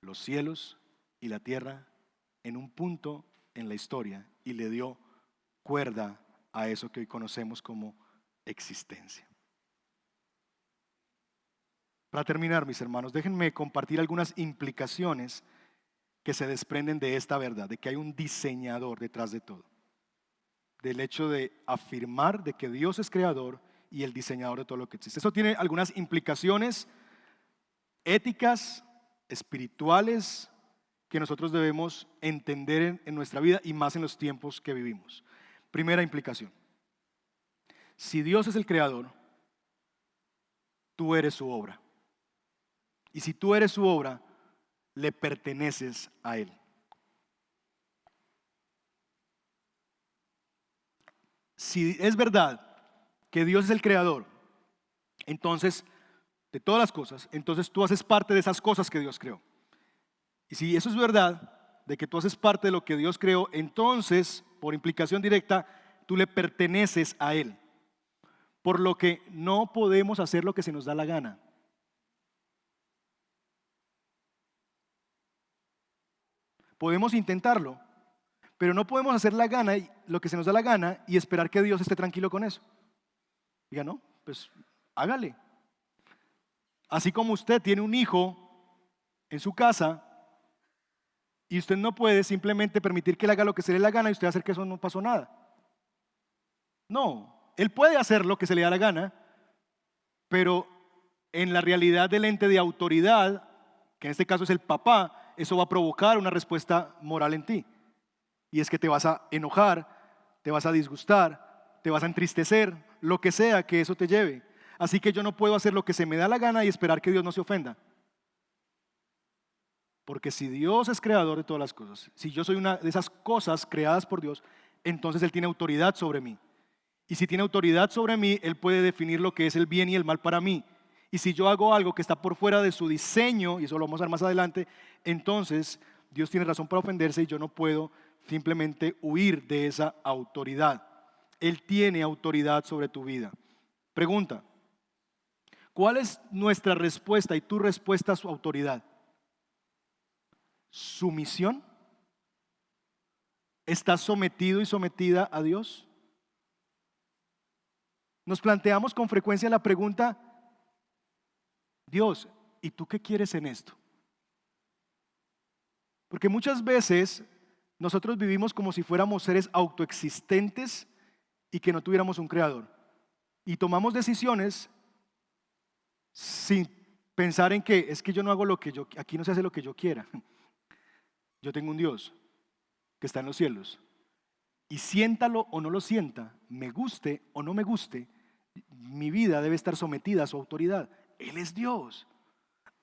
los cielos y la tierra en un punto en la historia y le dio cuerda a eso que hoy conocemos como existencia. Para terminar, mis hermanos, déjenme compartir algunas implicaciones que se desprenden de esta verdad, de que hay un diseñador detrás de todo. Del hecho de afirmar de que Dios es creador y el diseñador de todo lo que existe. Eso tiene algunas implicaciones éticas, espirituales, que nosotros debemos entender en, nuestra vida y más en los tiempos que vivimos. Primera implicación. Si Dios es el creador, tú eres su obra. Y si tú eres su obra, le perteneces a Él. Si es verdad que Dios es el creador, entonces, de todas las cosas, entonces tú haces parte de esas cosas que Dios creó. Y si eso es verdad, de que tú haces parte de lo que Dios creó, entonces, por implicación directa, tú le perteneces a Él. Por lo que no podemos hacer lo que se nos da la gana. Podemos intentarlo, pero no podemos hacer la gana, lo que se nos da la gana y esperar que Dios esté tranquilo con eso. Diga, no, pues hágale. Así como usted tiene un hijo en su casa y usted no puede simplemente permitir que él haga lo que se le da la gana y usted hacer que eso no pasó nada. No, él puede hacer lo que se le da la gana, pero en la realidad del ente de autoridad, que en este caso es el papá, eso va a provocar una respuesta moral en ti. Y es que te vas a enojar, te vas a disgustar, te vas a entristecer, lo que sea que eso te lleve. Así que yo no puedo hacer lo que se me da la gana y esperar que Dios no se ofenda. Porque si Dios es creador de todas las cosas, si yo soy una de esas cosas creadas por Dios, entonces Él tiene autoridad sobre mí. Y si tiene autoridad sobre mí, Él puede definir lo que es el bien y el mal para mí. Y si yo hago algo que está por fuera de su diseño, y eso lo vamos a ver más adelante, entonces Dios tiene razón para ofenderse y yo no puedo simplemente huir de esa autoridad. Él tiene autoridad sobre tu vida. Pregunta, ¿cuál es nuestra respuesta y tu respuesta a su autoridad? ¿Sumisión? ¿Estás sometido y sometida a Dios? Nos planteamos con frecuencia la pregunta, Dios, ¿y tú qué quieres en esto? Porque muchas veces nosotros vivimos como si fuéramos seres autoexistentes y que no tuviéramos un creador. Y tomamos decisiones sin pensar en que es que yo no hago lo que yo, aquí no se hace lo que yo quiera. Yo tengo un Dios que está en los cielos. Y siéntalo o no lo sienta, me guste o no me guste, mi vida debe estar sometida a su autoridad. Él es Dios.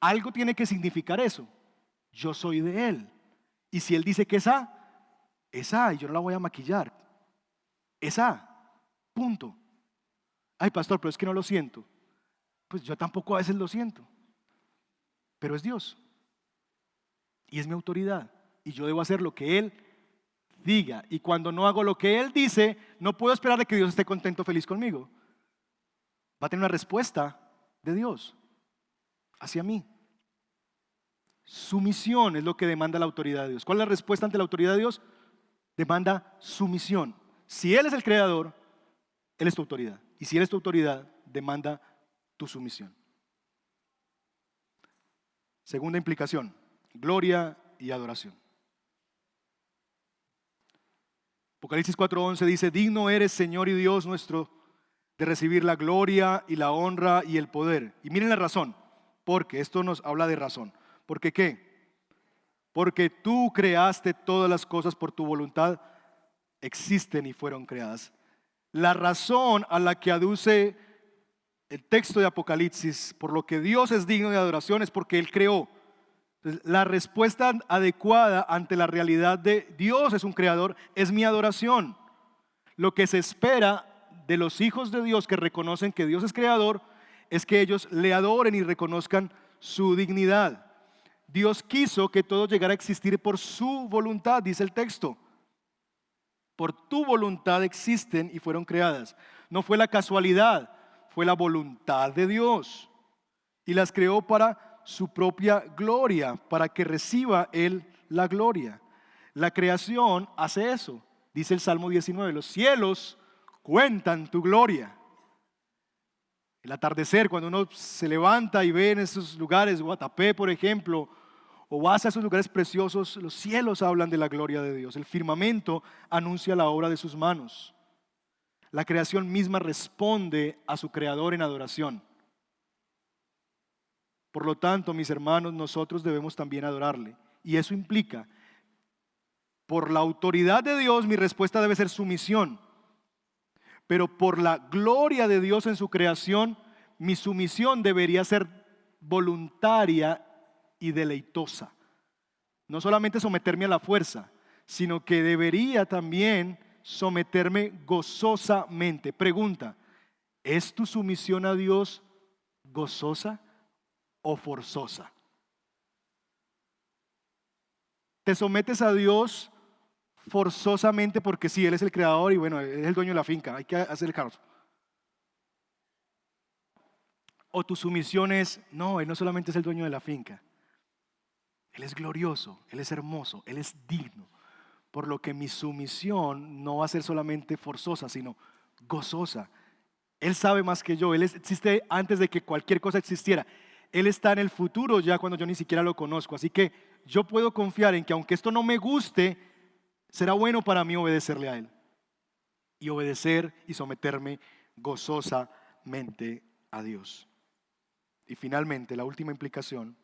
Algo tiene que significar eso. Yo soy de Él. Y si Él dice que es A, es A y yo no la voy a maquillar. Es A. Punto. Ay, pastor, pero es que no lo siento. Pues yo tampoco a veces lo siento. Pero es Dios. Y es mi autoridad. Y yo debo hacer lo que Él diga. Y cuando no hago lo que Él dice, no puedo esperar de que Dios esté contento, feliz conmigo. Va a tener una respuesta de Dios hacia mí. Sumisión es lo que demanda la autoridad de Dios. ¿Cuál es la respuesta ante la autoridad de Dios? Demanda sumisión. Si Él es el creador, Él es tu autoridad. Y si Él es tu autoridad, demanda tu sumisión. Segunda implicación, gloria y adoración. Apocalipsis 4:11 dice, digno eres Señor y Dios nuestro de recibir la gloria y la honra y el poder. Y miren la razón, porque esto nos habla de razón. ¿Por qué qué? Porque tú creaste todas las cosas por tu voluntad, existen y fueron creadas. La razón a la que aduce el texto de Apocalipsis, por lo que Dios es digno de adoración, es porque Él creó. La respuesta adecuada ante la realidad de Dios es un creador, es mi adoración. Lo que se espera de los hijos de Dios que reconocen que Dios es creador es que ellos le adoren y reconozcan su dignidad. Dios quiso que todo llegara a existir por su voluntad, dice el texto. Por tu voluntad existen y fueron creadas. No fue la casualidad, fue la voluntad de Dios. Y las creó para su propia gloria, para que reciba Él la gloria. La creación hace eso. Dice el Salmo 19, los cielos cuentan tu gloria. El atardecer, cuando uno se levanta y ve en esos lugares, Guatapé, por ejemplo, o vas a esos lugares preciosos, los cielos hablan de la gloria de Dios. El firmamento anuncia la obra de sus manos. La creación misma responde a su creador en adoración. Por lo tanto, mis hermanos, nosotros debemos también adorarle. Y eso implica, por la autoridad de Dios, mi respuesta debe ser sumisión. Pero por la gloria de Dios en su creación, mi sumisión debería ser voluntaria y deleitosa. No solamente someterme a la fuerza, sino que debería también someterme gozosamente. Pregunta, ¿es tu sumisión a Dios gozosa o forzosa? ¿Te sometes a Dios forzosamente porque sí, Él es el creador y bueno, Él es el dueño de la finca, hay que hacer el? ¿O tu sumisión es, no, Él no solamente es el dueño de la finca, Él es glorioso, Él es hermoso, Él es digno, por lo que mi sumisión no va a ser solamente forzosa, sino gozosa. Él sabe más que yo, Él existe antes de que cualquier cosa existiera. Él está en el futuro ya cuando yo ni siquiera lo conozco. Así que yo puedo confiar en que aunque esto no me guste, será bueno para mí obedecerle a Él. Y obedecer y someterme gozosamente a Dios. Y finalmente, la última implicación,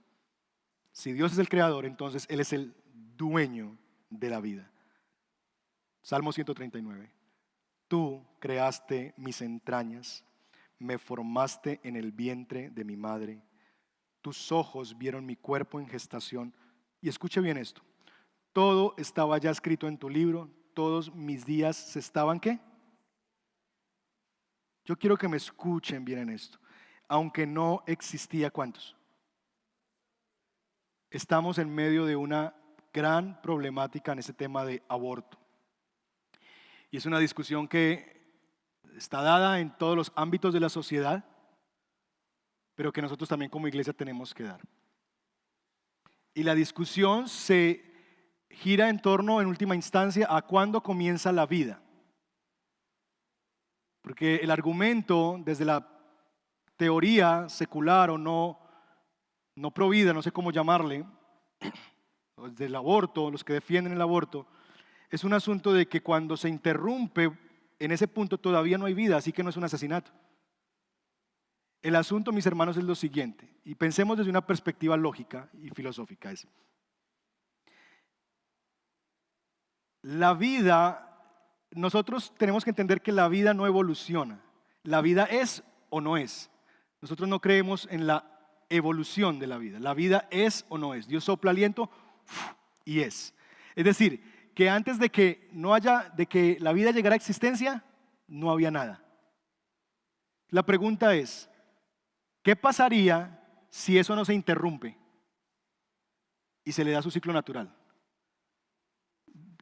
si Dios es el creador, entonces Él es el dueño de la vida. Salmo 139. Tú creaste mis entrañas, me formaste en el vientre de mi madre tus ojos vieron mi cuerpo en gestación. Y escuche bien esto. Todo estaba ya escrito en tu libro, todos mis días se estaban qué? Yo quiero que me escuchen bien en esto. Aunque no existía cuántos. Estamos en medio de una gran problemática en ese tema de aborto. Y es una discusión que está dada en todos los ámbitos de la sociedad pero que nosotros también como iglesia tenemos que dar. Y la discusión se gira en torno, en última instancia, a cuándo comienza la vida. Porque el argumento desde la teoría secular o no, no provida, no sé cómo llamarle, del aborto, los que defienden el aborto, es un asunto de que cuando se interrumpe en ese punto todavía no hay vida, así que no es un asesinato. El asunto, mis hermanos, es lo siguiente, y pensemos desde una perspectiva lógica y filosófica. Es, la vida, nosotros tenemos que entender que la vida no evoluciona. La vida es o no es. Nosotros no creemos en la evolución de la vida. La vida es o no es. Dios sopla aliento y es. Es decir, que antes de que no haya, de que la vida llegara a existencia, no había nada. La pregunta es, ¿Qué pasaría si eso no se interrumpe y se le da su ciclo natural?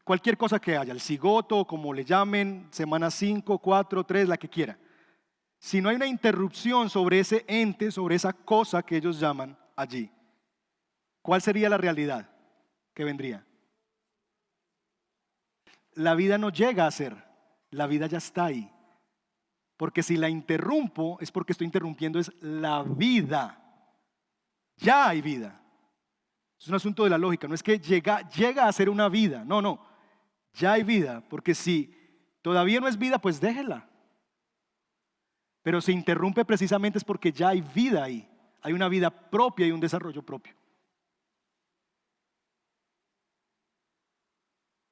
Cualquier cosa que haya, el cigoto, como le llamen, semana 5, 4, 3, la que quiera. Si no hay una interrupción sobre ese ente, sobre esa cosa que ellos llaman allí, ¿cuál sería la realidad que vendría? La vida no llega a ser, la vida ya está ahí. Porque si la interrumpo es porque estoy interrumpiendo es la vida. Ya hay vida. Es un asunto de la lógica, no es que llega, llega a ser una vida, no, no, ya hay vida, porque si todavía no es vida, pues déjela. Pero se interrumpe precisamente es porque ya hay vida ahí, hay una vida propia y un desarrollo propio.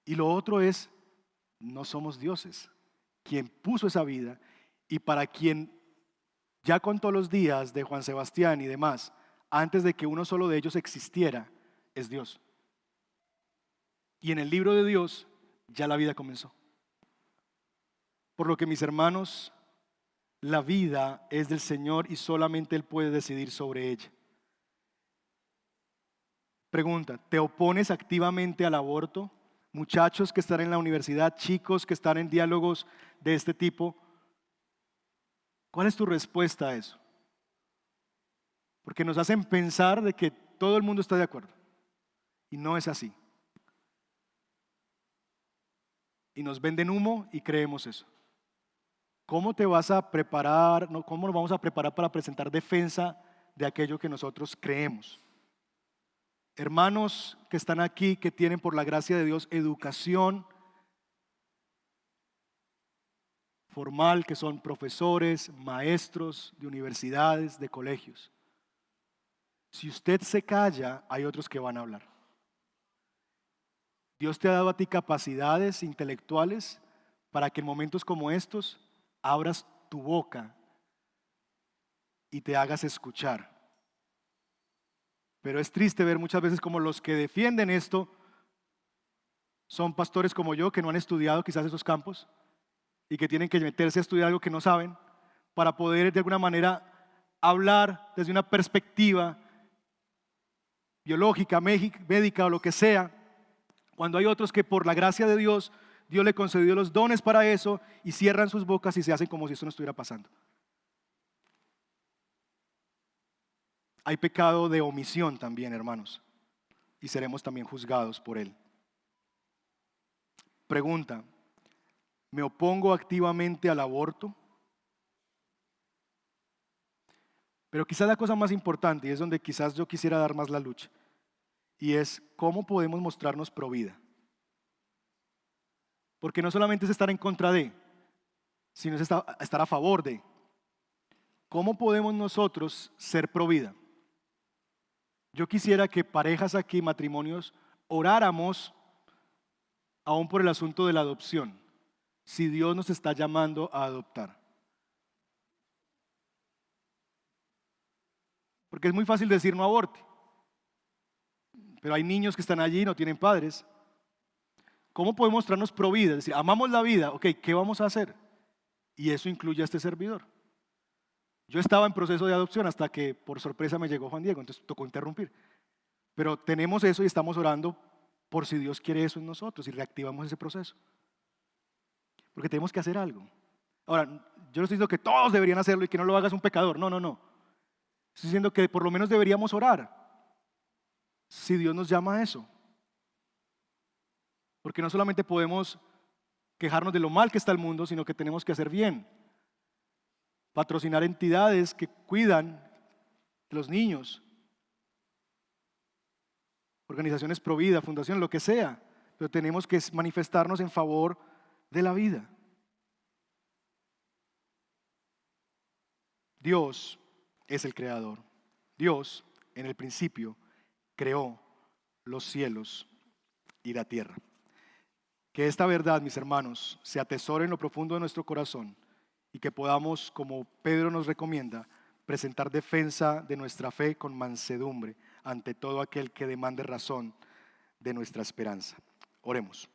Y lo otro es, no somos dioses. Quien puso esa vida y para quien ya contó los días de Juan Sebastián y demás, antes de que uno solo de ellos existiera, es Dios. Y en el libro de Dios ya la vida comenzó. Por lo que mis hermanos, la vida es del Señor y solamente Él puede decidir sobre ella. Pregunta, ¿te opones activamente al aborto? Muchachos que están en la universidad, chicos que están en diálogos de este tipo, ¿Cuál es tu respuesta a eso? Porque nos hacen pensar de que todo el mundo está de acuerdo. Y no es así. y nos venden humo y creemos eso. ¿Cómo te vas a preparar, cómo nos vamos a preparar para presentar defensa de aquello que nosotros creemos? Hermanos que están aquí, que tienen por la gracia de Dios educación formal, que son profesores, maestros de universidades, de colegios. Si usted se calla, hay otros que van a hablar. Dios te ha dado a ti capacidades intelectuales para que en momentos como estos abras tu boca y te hagas escuchar. Pero es triste ver muchas veces como los que defienden esto son pastores como yo que no han estudiado quizás esos campos y que tienen que meterse a estudiar algo que no saben para poder de alguna manera hablar desde una perspectiva biológica, médica o lo que sea cuando hay otros que por la gracia de Dios, Dios le concedió los dones para eso y cierran sus bocas y se hacen como si eso no estuviera pasando. Hay pecado de omisión también, hermanos, y seremos también juzgados por él. Pregunta, ¿me opongo activamente al aborto? Pero quizás la cosa más importante, y es donde quizás yo quisiera dar más la lucha, y es cómo podemos mostrarnos pro vida. Porque no solamente es estar en contra de, sino es estar a favor de. ¿Cómo podemos nosotros ser pro vida? Yo quisiera que parejas aquí, matrimonios, oráramos aún por el asunto de la adopción, si Dios nos está llamando a adoptar. Porque es muy fácil decir no aborte. Pero hay niños que están allí y no tienen padres. ¿Cómo podemos mostrarnos pro vida? Es decir, amamos la vida, ok, ¿qué vamos a hacer? Y eso incluye a este servidor. Yo estaba en proceso de adopción hasta que por sorpresa me llegó Juan Diego, entonces tocó interrumpir. Pero tenemos eso y estamos orando por si Dios quiere eso en nosotros y reactivamos ese proceso. Porque tenemos que hacer algo. Ahora, yo no estoy diciendo que todos deberían hacerlo y que no lo hagas un pecador. No, no, no. Estoy diciendo que por lo menos deberíamos orar si Dios nos llama a eso. Porque no solamente podemos quejarnos de lo mal que está el mundo, sino que tenemos que hacer bien. Patrocinar entidades que cuidan de los niños. Organizaciones pro vida, fundaciones, lo que sea. Pero tenemos que manifestarnos en favor de la vida. Dios es el creador. Dios, en el principio, creó los cielos y la tierra. Que esta verdad, mis hermanos, se atesore en lo profundo de nuestro corazón y que podamos, como Pedro nos recomienda, presentar defensa de nuestra fe con mansedumbre ante todo aquel que demande razón de nuestra esperanza. Oremos.